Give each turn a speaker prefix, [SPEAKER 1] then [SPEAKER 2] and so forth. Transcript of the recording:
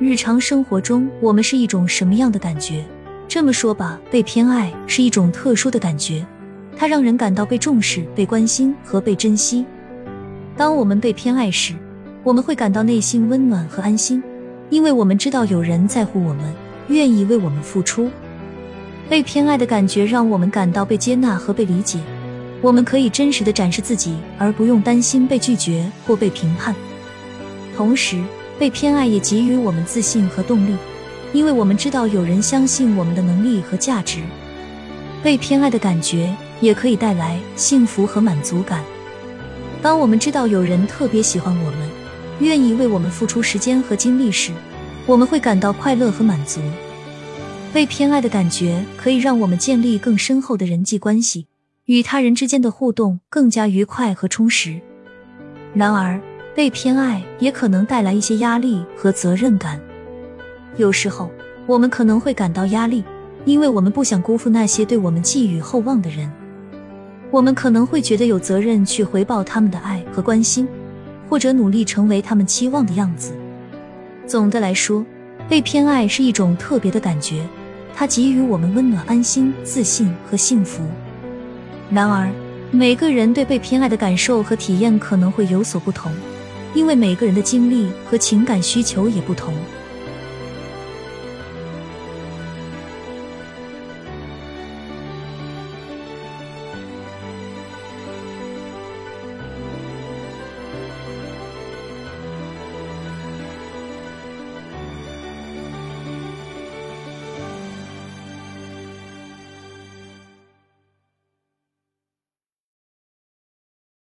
[SPEAKER 1] 日常生活中我们是一种什么样的感觉？这么说吧，被偏爱是一种特殊的感觉，它让人感到被重视、被关心和被珍惜。当我们被偏爱时，我们会感到内心温暖和安心，因为我们知道有人在乎我们，愿意为我们付出。被偏爱的感觉让我们感到被接纳和被理解，我们可以真实的展示自己，而不用担心被拒绝或被评判。同时，被偏爱也给予我们自信和动力，因为我们知道有人相信我们的能力和价值。被偏爱的感觉也可以带来幸福和满足感。当我们知道有人特别喜欢我们，愿意为我们付出时间和精力时，我们会感到快乐和满足。被偏爱的感觉可以让我们建立更深厚的人际关系，与他人之间的互动更加愉快和充实。然而，被偏爱也可能带来一些压力和责任感。有时候，我们可能会感到压力，因为我们不想辜负那些对我们寄予厚望的人。我们可能会觉得有责任去回报他们的爱和关心，或者努力成为他们期望的样子。总的来说，被偏爱是一种特别的感觉。它给予我们温暖、安心、自信和幸福。然而，每个人对被偏爱的感受和体验可能会有所不同，因为每个人的经历和情感需求也不同。